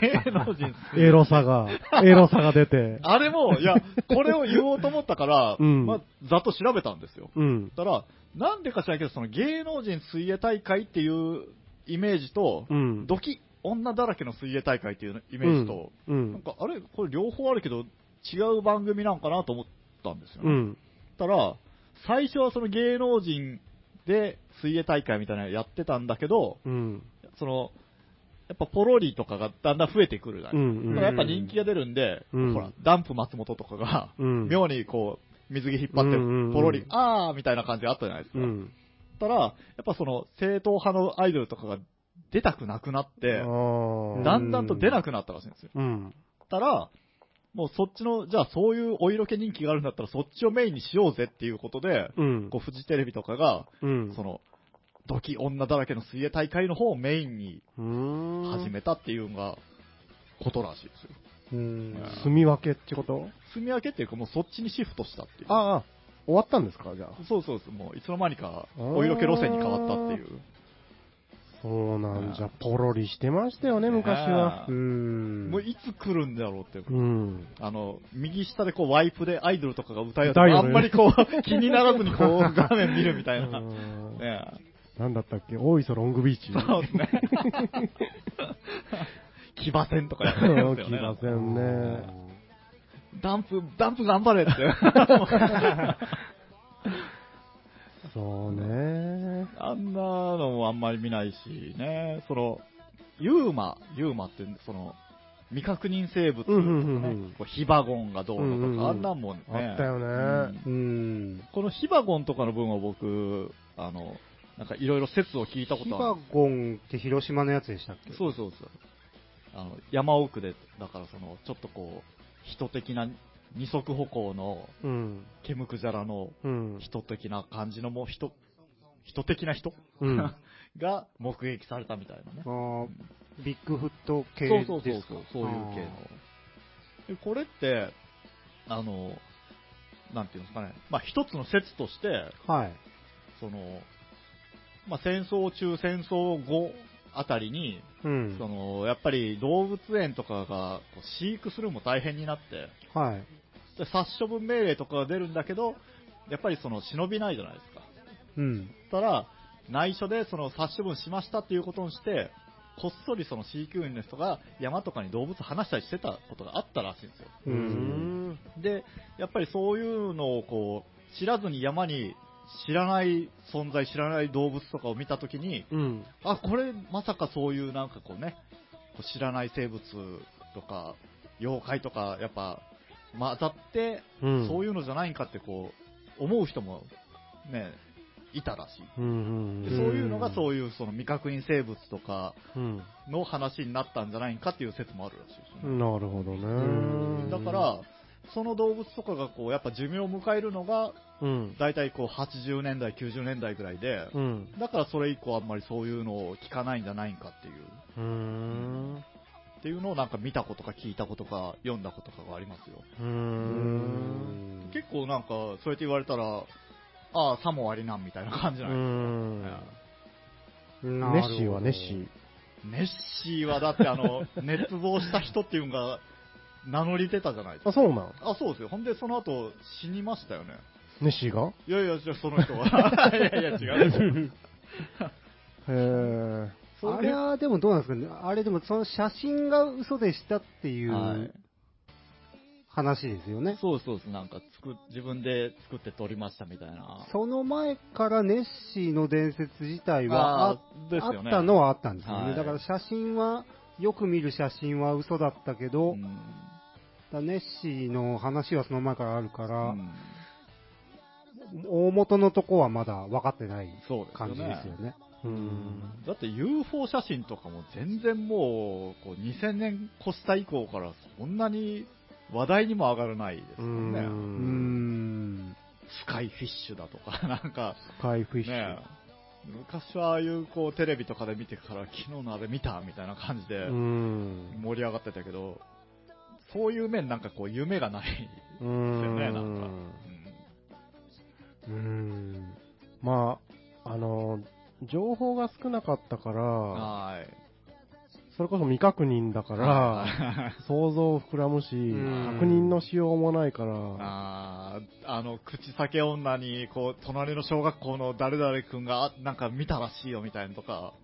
芸能人エロさが、エロさが出て。あれも、いや、これを言おうと思ったから、うんまあ、ざっと調べたんですよ。うん。たら、なんでか知らないけど、その芸能人水泳大会っていうイメージと、うん。ドキ、女だらけの水泳大会っていうイメージと、うん。なんか、あれ、これ両方あるけど、違う番組なんかなと思ったんですよね。うん。たら、最初はその芸能人で水泳大会みたいなのやってたんだけど、うん。その、やっぱポロリとかがだんだん増えてくるじゃないうんうんだからやっぱ人気が出るんで、うんほら、ダンプ松本とかが、うん。妙にこう、水着引っ張ってうんうんうん、ポロリ、あーみたいな感じがあったじゃないですか。うん。たら、やっぱその、正統派のアイドルとかが出たくなくなって、だんだんと出なくなったらしいんですよ。うん。たら、もうそっちの、じゃあそういうお色気人気があるんだったらそっちをメインにしようぜっていうことで、うん。こう、フジテレビとかが、うん。その、ドキ女だらけの水泳大会の方をメインに。始めたっていうのが、ことらしいですよ。うん。住み分けってこと？住み分けっていうかもうそっちにシフトしたっていう。ああ、終わったんですかじゃあ。そうそうそう、もういつの間にかお色気路線に変わったっていう。そうなんじゃ、ポロリしてましたよね、昔は。うーん。もういつ来るんだろうっていう。うん。あの、右下でこうワイプでアイドルとかが歌うやつ歌うよねあんまりこう 気にならずにこう画面見るみたいな。なんだったっけ？大磯ロングビーチ。そうですね。騎馬戦とかやってるんですよね。騎馬戦ね。ダンプ、ダンプ頑張れって。そうね。あんなのもあんまり見ないしね、その、ユーマ、ユーマって、その、未確認生物とかうんうんうんうんね、こうヒバゴンがどうのとか、うんうんうんあんなんもね、あったよねうんうん。このヒバゴンとかの分は僕、あの、なんかいろいろ説を聞いたこヒとある。バゴンって広島のやつでしたっけ？そうそうそう。あの、山奥で、だからその、ちょっとこう、人的な二足歩行のうん。ケムクジャラのうん。人的な感じのもう人、人的な人、うん。が目撃されたみたいなねあ。ービッグフット系そうですか？そうそうそう、そういう系の。でこれって、あの、なんていうんですかね、まあ一つの説として、はい。その、まあ戦争中、戦争後あたりに、うん。その、やっぱり動物園とかが飼育するのも大変になって、はい。で殺処分命令とかが出るんだけど、やっぱりその忍びないじゃないですか。うん。たら、内緒でその殺処分しましたっていうことにして、こっそりその飼育員の人が山とかに動物離したりしてたことがあったらしいんですよ。で、やっぱりそういうのをこう、知らずに山に知らない存在、知らない動物とかを見たときに、うん。あ、これまさかそういうなんかこうね、こう知らない生物とか、妖怪とか、やっぱ混ざって、うん。そういうのじゃないんかってこう、思う人もね、いたらしい。うん。うん。でそういうのがそういうその未確認生物とかうん。の話になったんじゃないかっていう説もあるらしいですよね。なるほどんね。だから、その動物とかがこうやっぱ寿命を迎えるのが、うん。大体こう80年代、90年代ぐらいで、うん。だからそれ以降あんまりそういうのを聞かないんじゃないかっていう、うーん。っていうのをなんか見たことか聞いたことか読んだことかがありますよ。うーん。結構なんかそうやって言われたら、ああ、さもありなんみたいな感じじゃうないん。構ネッシーはネッシー。ネッシーはだってあの、捏造した人っていうのが名乗り出たじゃないですか。あ、そうなん？あ、そうですよ。ほんで、その後、死にましたよね。ネッシーが？いやいや、じゃあその人は。いやいや、違う。へえ。あれはでもどうなんですかね。あれでもその写真が嘘でしたっていはいう話ですよね。そうそうです。なんか、作っ、自分で作って撮りましたみたいな。その前からネッシーの伝説自体はああねあったのはあったんですよね。はいだから写真は、よく見る写真は嘘だったけど、うんだネッシーの話はその前からあるから、うん大元のとこはまだ分かってない。感じですよね。うん。だって UFO 写真とかも全然もう、こう2000年越した以降からそんなに話題にも上がらないですよね。うーん。スカイフィッシュだとか、なんか、スカイフィッシュ。ね昔はああいうこうテレビとかで見てから昨日のあれ見たみたいな感じでうん。盛り上がってたけど、そういう面なんかこう夢がないですうよん。ね、なんか。うん。まあ、あの、情報が少なかったかうんら、はい。それこそ未確認だから、ら、想像膨らむし、ん。確認のしようもないから、あーあの、口裂け女に、こう、隣の小学校の誰々君が、あなんか見たらしいよみたいなとか、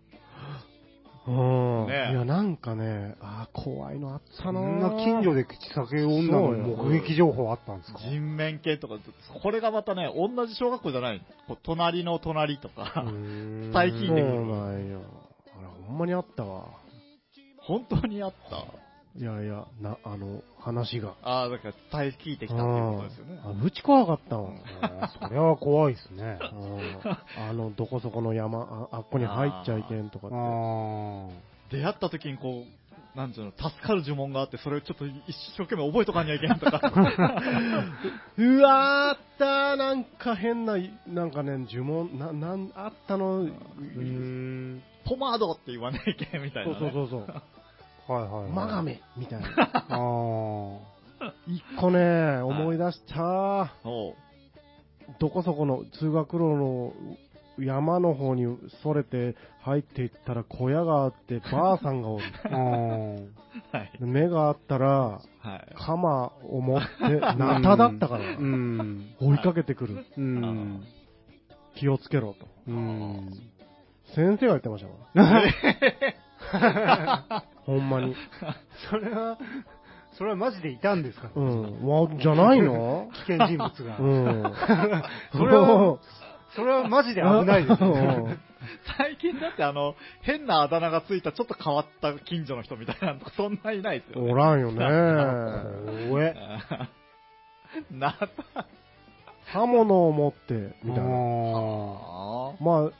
うん。ねいや、なんかね、ああ、怖いのあったそな。んな近所で口裂け女の目撃情報あったんですか？人面犬とか、これがまたね、同じ小学校じゃない。こう隣の隣とか、うん 最近でそうなんよ。あら、ほんまにあったわ。本当にあった。いやいや、な、あの、話が。ああ、だから伝え聞いてきたっていうことですよね。あ、ぶち怖かったわ。あ ーそれは怖いですね。うんあの、どこそこの山、ああっこに入っちゃいけんとかあって。ー出会った時にこう、なんていうの、助かる呪文があって、それをちょっと一生懸命覚えとかにはいけんとか。うわーあったなんか変な、なんかね、呪文、な、なん、あったの、うーん。ポマードって言わないけんみたいそうな、ね。そうそうそう。はいはい、はい。マガメみたいな。あー。一個ね、思い出した。どこそこの通学路の山の方にそれて入っていったら小屋があって、ばあさんがおる。はい。目があったら、はい。鎌を持って、ナタだったから、うん。追いかけてくる。うん。気をつけろと。うん。先生が言ってましたから。ほんまに。それは、それはマジでいたんですか？うん。わ、じゃないの？危険人物が。うん。それは、それはマジで危ないですうね。ん最近だってあの、変なあだ名がついたちょっと変わった近所の人みたいなのそんないないですよ、ね。おらんよね。おえ。な刃物を持って、みたいな。ああまあ、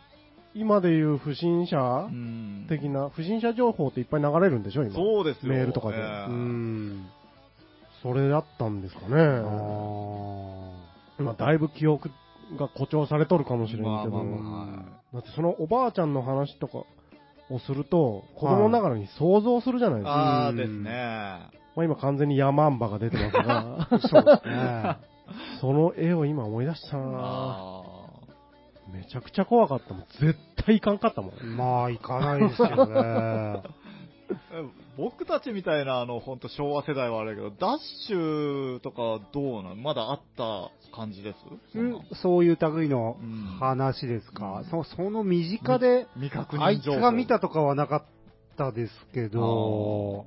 今でいう不審者うん的な、不審者情報っていっぱい流れるんでしょ、今？そうですよ。メールとかでえーえうん。それだったんですかあね。ーまあ、だいぶ記憶が誇張されとるかもしれんけど。まあまあまあだってそのおばあちゃんの話とかをすると、子供ながらに想像するじゃないですか。ああうんですね。まあ、今完全にヤマンバが出てますが、そうですね。その絵を今思い出したなあめちゃくちゃ怖かったもん。絶対いかんかったもん。まあ、行かないですよね。ー 僕たちみたいな、あの、本当昭和世代はあれだけど、ダッシュとかどうなん？まだあった感じです？そんなそういう類のうん話ですか？うんそその身近で、あいつが見たとかはなかったですけど、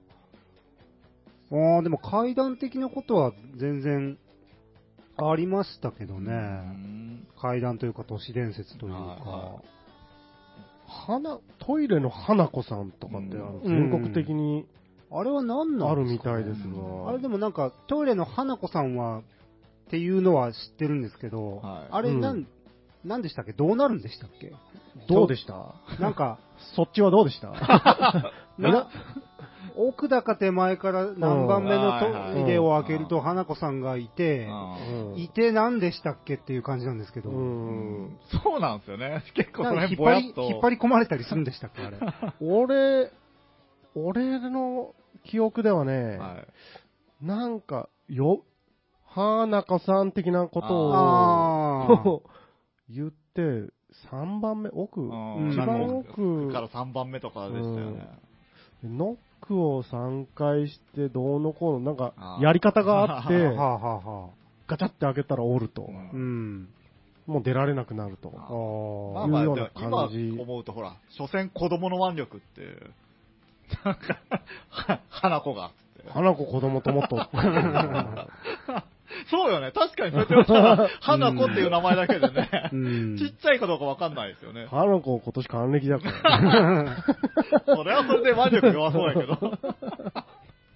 ああ、でも階段的なことは全然ありましたけどうね。ん階段というか都市伝説というはいかは。花、トイレの花子さんとかって、あのうん。全国的にあれは何なんあるみですか、ね、たいですが。あれでもなんか、トイレの花子さんは、っていうのは知ってるんですけど、はい。あれなん、うん。なんでしたっけ？どうなるんでしたっけ？どうでした？なんか、そっちはどうでした？な、奥高手前から何番目のトイレを開けるとうん花子さんがいて、うんいて何でしたっけっていう感じなんですけど、うん。そうなんですよね。結構そのなんか引っ張り辺ぼやっと。引っ張り込まれたりするんでしたっけあれ。俺、俺の記憶ではね、はい。なんか、よ、花子さん的なことあを 言って、3番目、奥、うん一番なんか奥から3番目とかでしたよね。ノックを3回してどうのこうの、なんかやり方があって。ガチャって開けたら折ると。うんうん。もう出られなくなると。ああ。まあまあ、いうような感じ思うとほら、所詮子供の腕力って、なんか、は花子がっつって。花子子供ともっと。そうよね。確かにそうやって言ったら、花子っていう名前だけでね、うんちっちゃいかどうかわかんないですよね。花子今年還暦だから。それはそれで腕力弱そうやけど。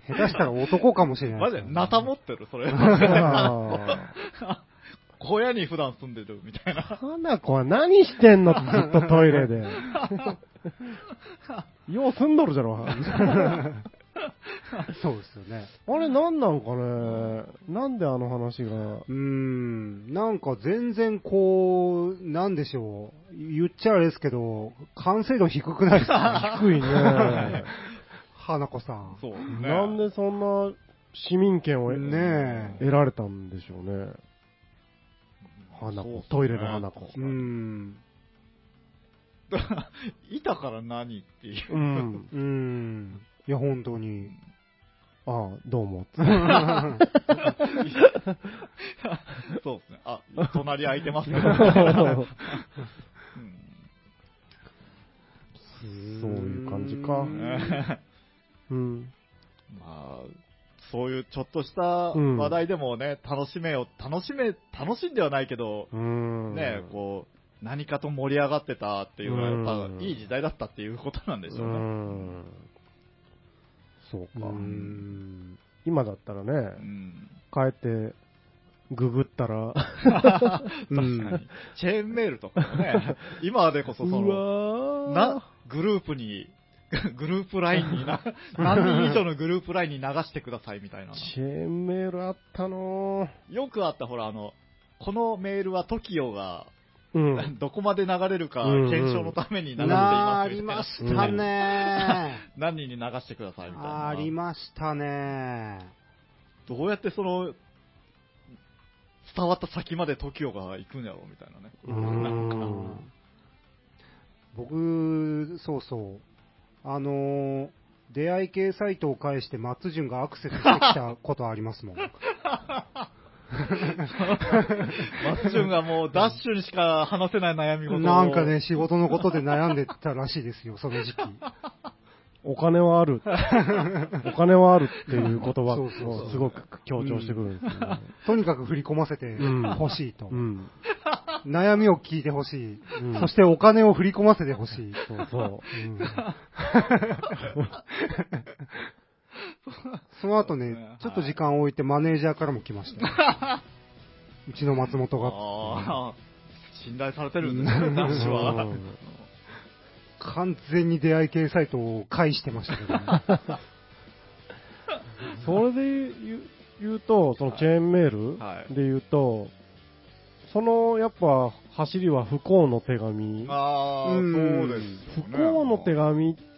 下手したら男かもしれない。マジで、なた持ってる、それ。あ 小屋に普段住んでるみたいな。ー花子は何してんの？ずっとトイレで。よう住んどるじゃろ。そうですよね。あれなんなんかね？なんであの話が？うーん。なんか全然こう、なんでしょう。言っちゃあれですけど、完成度低くないですか？低いね。花子さん。そう、ね。なんでそんな市民権を得ねえ。得られたんでしょうね。花子ね。トイレの花子。うーん。いたから何っていう。うん。うーん。いや、本当に。ああ、どうも。そうですね。あ、隣空いてますけど、みたいなうんそういう感じかねうん。まあ、そういうちょっとした話題でもね、楽しめよ、楽しめ、楽しんではないけど、うん。ね、こう、何かと盛り上がってたっていうのは、やっうんぱいい時代だったっていうことなんでしょううね。ん。そうか。ん。今だったらね、うん。帰って、ググったら、確かに。チェーンメールとかもね、今でこそその、のな、グループに、グループラインにな、何人以上のグループラインに流してくださいみたいな。チェーンメールあったのよくあった、ほら、あの、このメールは TOKIO が、うん。どこまで流れるか検証のために流していなますみたいな。ありましたね。何人に流してくださいみたいな。ありましたね。どうやってその、伝わった先まで TOKIO が行くんやろうみたいなね。ううんん。僕、そうそう。あのー出会い系サイトを介して松潤がアクセスしてきたことありますもん。マッチュンがもうダッシュにしか話せない悩み事をなんかね、仕事のことで悩んでたらしいですよ、その時期。お金はある。お金はあるっていう言葉をすごく強調してくるんですよね。とにかく振り込ませてうんほしいと。うん。悩みを聞いてほしい。うんそしてお金を振り込ませてほしい。そうそう。う んその後ね、ちょっと時間を置いてマネージャーからも来ましたよ。うちの松本が。ああ、信頼されてるんですね、ダッシュは。う ん完全に出会い系サイトを介してましたけどね。それで言うと、そのチェーンメーはいルで言うと、そのやっぱ走りは不幸の手紙。ああ、うんそうですね。幸の手紙って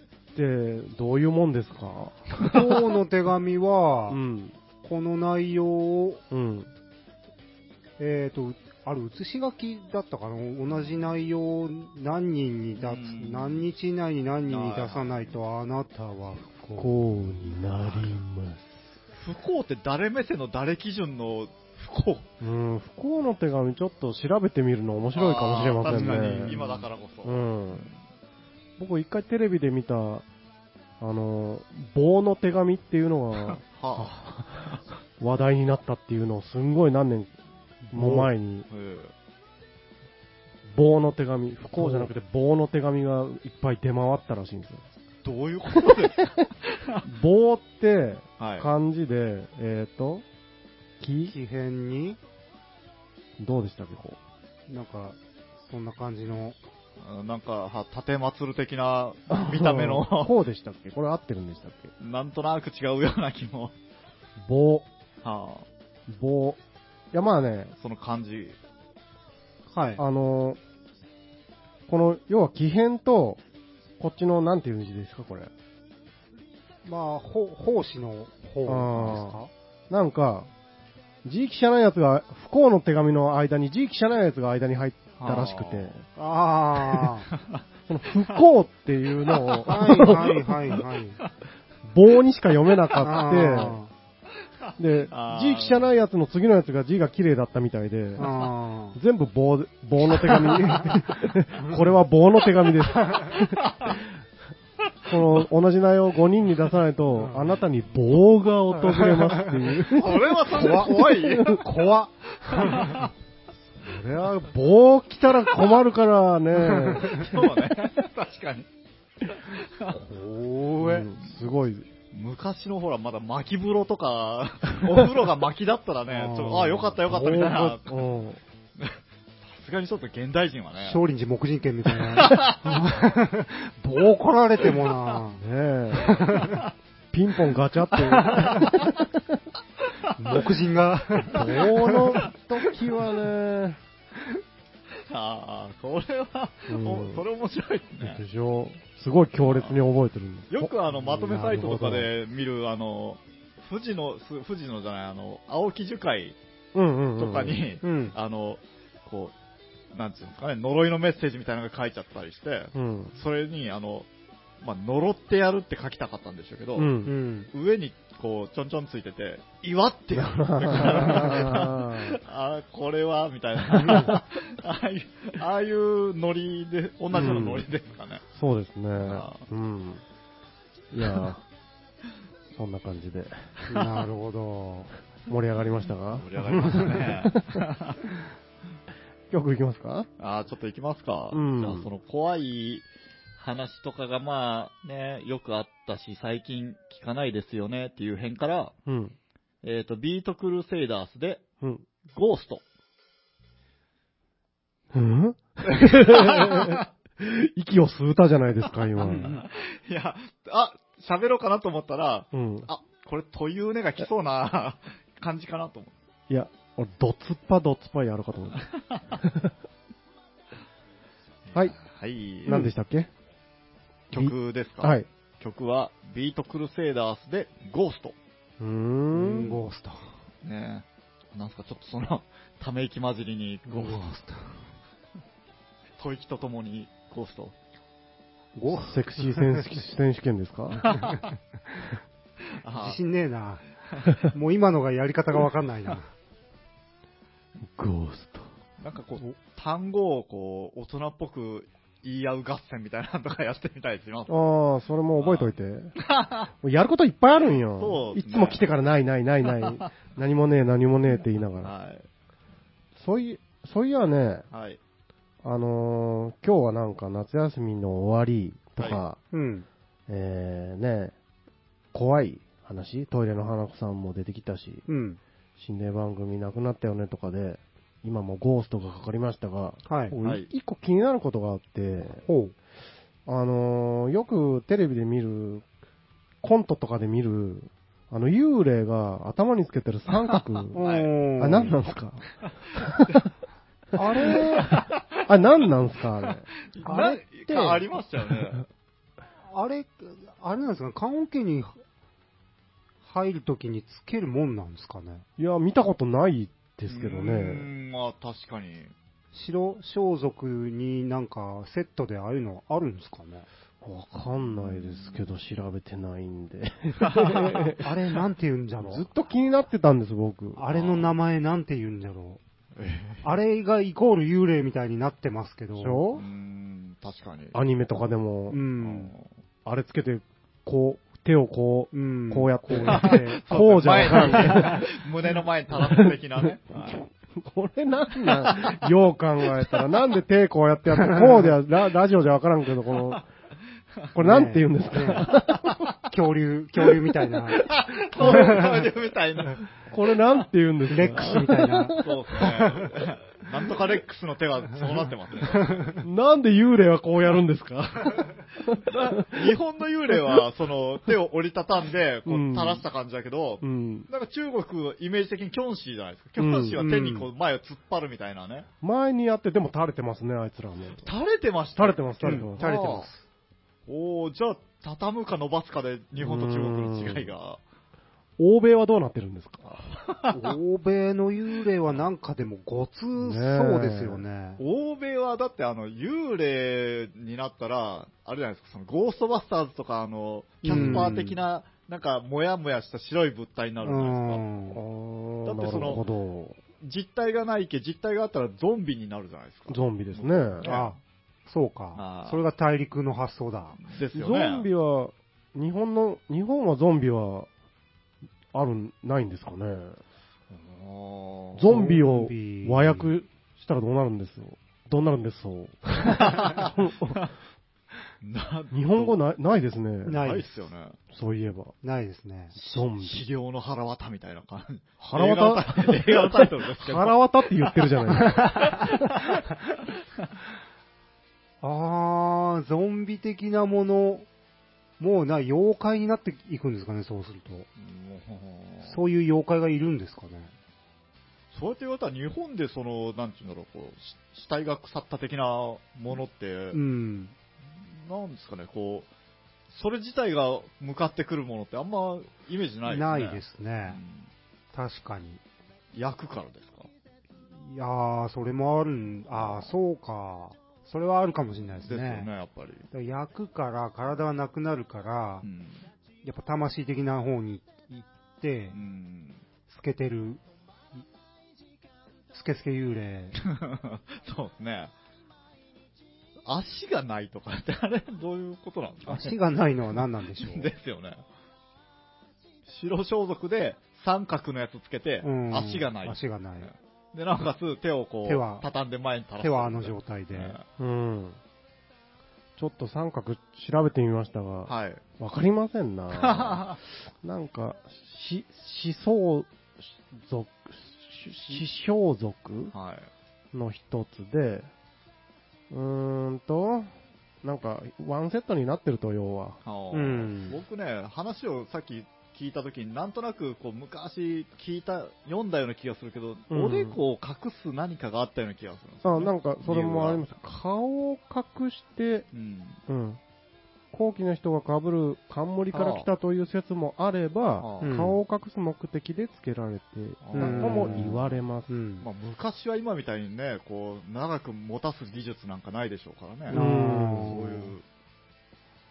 どういうもんですか？今日の手紙はう、ん。この内容を、うん。えっ、と、ある写し書きだったかな？同じ内容を何人に出す、うん何日以内に何人に出さないとあなたは不幸。不幸になります。不幸って誰目線の誰基準の不幸？うん、不幸の手紙ちょっと調べてみるの面白いかもしれませんね。確かに、今だからこそ。うん。僕一回テレビで見た、あの、棒の手紙っていうのが はあ。話題になったっていうのをすんごい何年も前に、え棒の手紙、不幸じゃなくて棒。の手紙がいっぱい出回ったらしいんですよ。えどういうことですか？棒ってはい。漢字で、えっ、ー、と、木？奇変に、どうでしたっけ、こなんか、そんな感じの、あなんか、は、盾祭る的なう。見た目の、こうでしたっけ？これ合ってるんでしたっけ？なんとなく違うような気も。棒、は棒。いや、まあね、あ、その感じ。はい。あのーこの、要は木片と、こっちの、なんていう字ですか、これ？まあ、ほ奉仕の方ですか？なんか、字汚いやつが、不幸の手紙の間に字汚いやつが間に入ったらしくて、あその不幸っていうのを、はいはいはいはい。棒にしか読めなかあって、で字汚いやつの次のやつが字が綺麗だったみたいで。全部棒で、棒の手紙。これは棒の手紙です。この同じ内容を5人に出さないと、あなたに棒が訪れますっていう。それはそれで怖い。怖っ。それは棒来たら困るからね。そうね。確かに。怖えうんすごい。昔のほら、まだ巻き風呂とか、お風呂が巻きだったらね、ちょああ、よかったよかったみたいな。さうんすがにちょっと現代人はね。少林寺木人剣みたいな。棒来られてもな。ねえ。ピンポンガチャって。木人が。この時はね、ああ、それは、うんおそれ面白いですね。でしょすごい強烈に覚えてるんです。よくあの、まとめサイトとかで見る、あの、富士の、す富士のじゃない、あの、青木樹海とかに、うん。あの、こう、なんていうんですかね、呪いのメッセージみたいなのが書いちゃったりして、うん。それに、あの、まあ、呪ってやるって書きたかったんでしょうけど、う。うんん。上にこう、ちょんちょんついてて、祝ってやる。ああこれは、みたいな。ああいう、ああいうノリで、同じようなノリですかね。そうですねあ。うん。いや、そんな感じでなるほど。盛り上がりましたが盛り上がりましたね。曲いきますか？あーちょっと行きますか。うんじゃあその怖い話とかがまあね、よくあったし、最近聞かないですよねっていう辺から、うん。えっ、と、ビートクルセイダースで、うん。ゴースト。うん？息を吸うたじゃないですか、今。いや、あ、喋ろうかなと思ったら、うん。あ、これ、というねが来そうな 感じかなと思って。いや、俺、ドツッパドツッパやるかと思った。はい。はい。何でしたっけ？曲ですか？はい。曲は、ビートクルセイダースで、ゴースト。うーうんん。ゴースト。ねえ。なんすか、ちょっとその、ため息混じりに、ゴーススト。ト。吐息とともに、ゴースト。ゴーセクシー選手選手権ですか？あ自信ねえな。もう今のがやり方がわかんないな。ゴースト。なんかこう、単語をこう、大人っぽく言い合う合戦みたいなのとかやってみたいします。ああ、それも覚えといて。もうやることいっぱいあるんよ。そうですねいつも来てからないないないない。何もねえ何もねえって言いながら。はい。そうい、そういやね、はい。あのー今日はなんか夏休みの終わりとか、はうん。えー、ね、怖い話？トイレの花子さんも出てきたし、うん。心霊番組なくなったよねとかで、今もゴーストがかかりましたが、はい。俺はい一個気になることがあって、ほあのーよくテレビで見る、コントとかで見る、あの、幽霊が頭につけてる三角。う。はいうんあ、何なんすか？あれ？あ、何なんすか？あれ。あれってなありましたよね。あれ、あれなんですか？棺桶に入るときにつけるもんなんですかね？いや、見たことないですけどね。ん、まあ確かに。白装束になんかセットでああいうのあるんですかね？わかんないですけど、調べてないんで。あれなんて言うんじゃろずっと気になってたんです、僕。あれの名前なんて言うんじゃろえあれがイコール幽霊みたいになってますけど。でしょ？確かに。アニメとかでもう、ん。あれつけて、こう、手をこう、うん。こうやって こうやって。こうじゃわからんけど。前に胸の前に垂らす的なね。は いこれなんなん？よう考えたら、なんで手こうやってやって、こうではララジオじゃわからんけど、この、これなんて言うんですか、ね恐竜、恐竜みたいな。そういうみたいな。これなんて言うんですか？レックスみたいな。そうですね。なんとかレックスの手はそうなってますね。なんで幽霊はこうやるんですか？日本の幽霊は、その、手を折りたたんで、こう、うん垂らした感じだけど、うん。なんか中国、イメージ的にキョンシーじゃないですか。キョンシーは手にこう、前を突っ張るみたいなね。前にやって、でも垂れてますね、あいつらも。垂れてました？垂れてます、垂れてます。垂れてます。おー、じゃあ、畳むか伸ばすかで、日本と中国の違いが。欧米はどうなってるんですか？欧米の幽霊はなんかでもごつそうですよね。欧米はだってあの、幽霊になったら、あれじゃないですか、そのゴーストバスターズとかあの、キャスパー的な、なんか、もやもやした白い物体になるじゃないですか。うんだだってそのなるほど。実体がないけ、実体があったらゾンビになるじゃないですか。ゾンビですね。あ、そう。かそれが大陸の発想だ。ゾですよね。ンビは、日本の、日本はゾンビは、ある、ないんですかね。ゾゾンビを和訳したらどうなるんです？よ。どうなるんです？よ。な日本語ないないですね。ないないっすよね。そういえば。ないですね。ゾンビ。資料の腹渡みたいな感じ。腹渡？映画タイトルですけど。腹渡って言ってるじゃないですか。あー、ゾンビ的なもの、もうな、妖怪になっていくんですかね、そうすると。そういう妖怪がいるんですかね。そうやって言われたら日本でその、なんていうんだろう、こう、し死体が腐った的なものって、うん。なんですかね、こう、それ自体が向かってくるものってあんまイメージないですね。ないですね。確かに。うん焼くからですか？いやー、それもあるん、あー、そうか。それはあるかもしれないですね。ですよね、やっぱり。焼くから、体はなくなるから、うん。やっぱ魂的な方に行ってう、ん。透けてる、いスケスケ幽霊。そうですね。足がないとかって、あれ、どういうことなんですか、ね、足がないのは何なんでしょう。ですよね。白装束で三角のやつつけて、うん足がない。足がない。で、なおかつ手をこう、手は畳んで前に垂らす。手はあの状態で。うん。ちょっと三角調べてみましたが、はい。わかりませんな。なんか、し、思想族、し死象族はい。の一つで、うーんと、なんか、ワンセットになってると、要は。うん僕ね、話をさっき聞いたときに、なんとなくこう昔聞いた、読んだような気がするけど、うんおでこを隠す何かがあったような気がするんですね。なんか、それもあります。顔を隠して、うん。うん。後期の人が被る冠から来たという説もあれば、顔を隠す目的で付けられていたとも言われます。うんまあ、昔は今みたいにね、こう、長く持たす技術なんかないでしょうからね。うんそういう、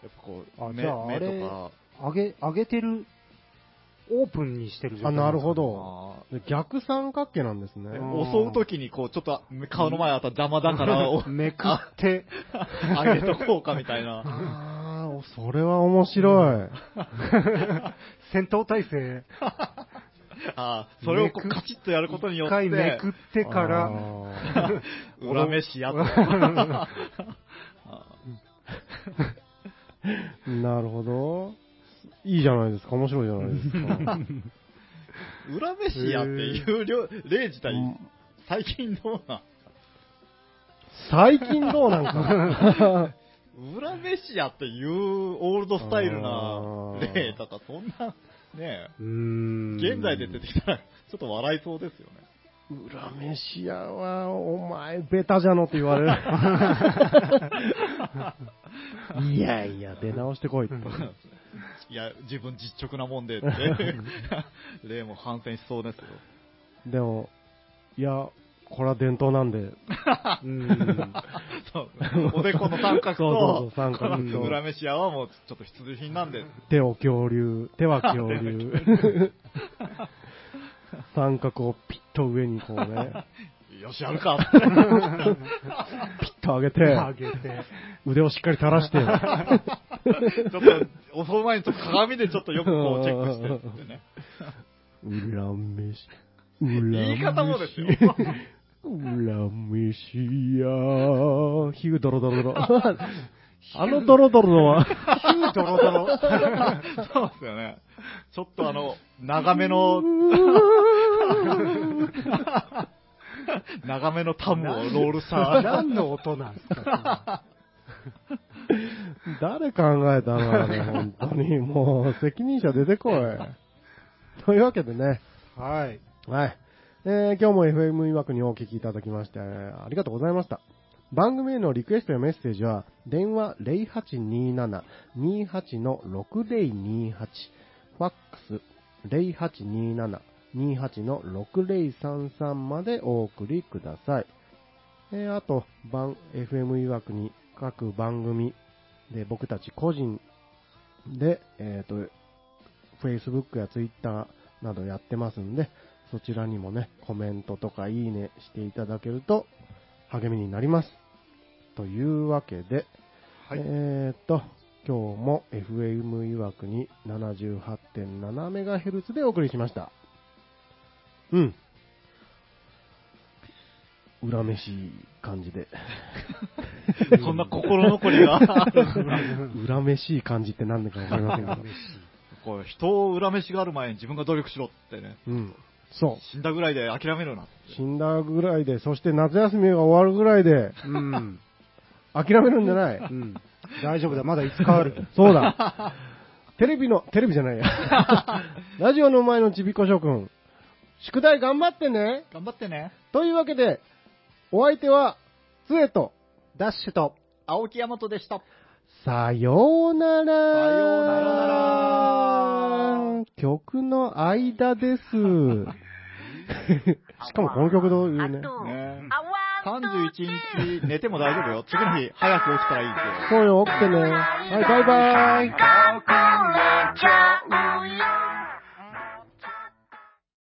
やっぱこう、目目れとか、上げ、上げてる、オープンにしてる状態あなるほど。逆三角形なんですね。えうん襲うときにこう、ちょっと顔の前あったら邪魔だから、おめくって、上げとこうかみたいな。ああ、それは面白い。戦闘態勢、あーそれをカチッとやることによ一っ回めくて、ってから、あ裏飯やと。ーなるほど。いいじゃないですか。面白いじゃないですか。裏飯屋っていう量例自体うん、最近どうなん？最近どうなんか。裏飯屋っていうオールドスタイルな例とか、そんな、ねうーん現在で出てきたら、ちょっと笑いそうですよね。裏飯屋は、お前、ベタじゃのって言われる。いやいや、出直してこいって。いや、自分実直なもんでって、例も反戦しそうですよ。でも、いや、これは伝統なんで。うーん。そう。おでこの三角そうそうそうと、三角と。裏飯屋はもうちょっと必需品なんで、手を恐竜、手は恐竜。三角をピッと上にこうね、よし、やるか。ピッと上げて、上げて、腕をしっかり垂らして、ちょっと、襲う前にちょっと鏡でちょっとよくこうチェックしてってね。裏飯、裏飯。言い方もですよ。裏飯やヒュードロドロドロ。あのドロドロのは、ヒュードロドロ。そうですよね。ちょっとあの、長めの、長めのタムをロールした。何の音なんですか 誰考えたのあれ、本当に。もう、責任者出てこい。というわけでね、はい。はい。えー今日も FM 曰くにお聞きいただきまして、ありがとうございました。番組へのリクエストやメッセージは、電話0827-28の6028、ファックス28-6033までお送りください。えーあと、番、FM いわくに各番組で僕たち個人で、えっ、と、Facebook や Twitter などやってますんで、そちらにもね、コメントとかいいねしていただけると励みになります。というわけで、はいえーっと、今日も FM いわくに 78.7MHz でお送りしました。うん。恨めしい感じで。そんな心残りがある。恨めしい感じって何だかわかりませんけど。こう人を恨めしがる前に自分が努力しろってね。うん。そう。死んだぐらいで諦めるな。死んだぐらいで、そして夏休みが終わるぐらいで、うん。諦めるんじゃない。うん。大丈夫だ、まだいつかある。そうだ。テレビの、テレビじゃないや。ラジオの前のちびこ諸君、宿題頑張ってね。頑張ってね。というわけで、お相手は、つえと、ダッシュと、青木大和でした。さようなら。さようなら曲の間です。しかもこの曲どういうね。ね31日寝ても大丈夫よ。次の日早く起きたらいいって。そうよ、起きてね。はい、バイバイ。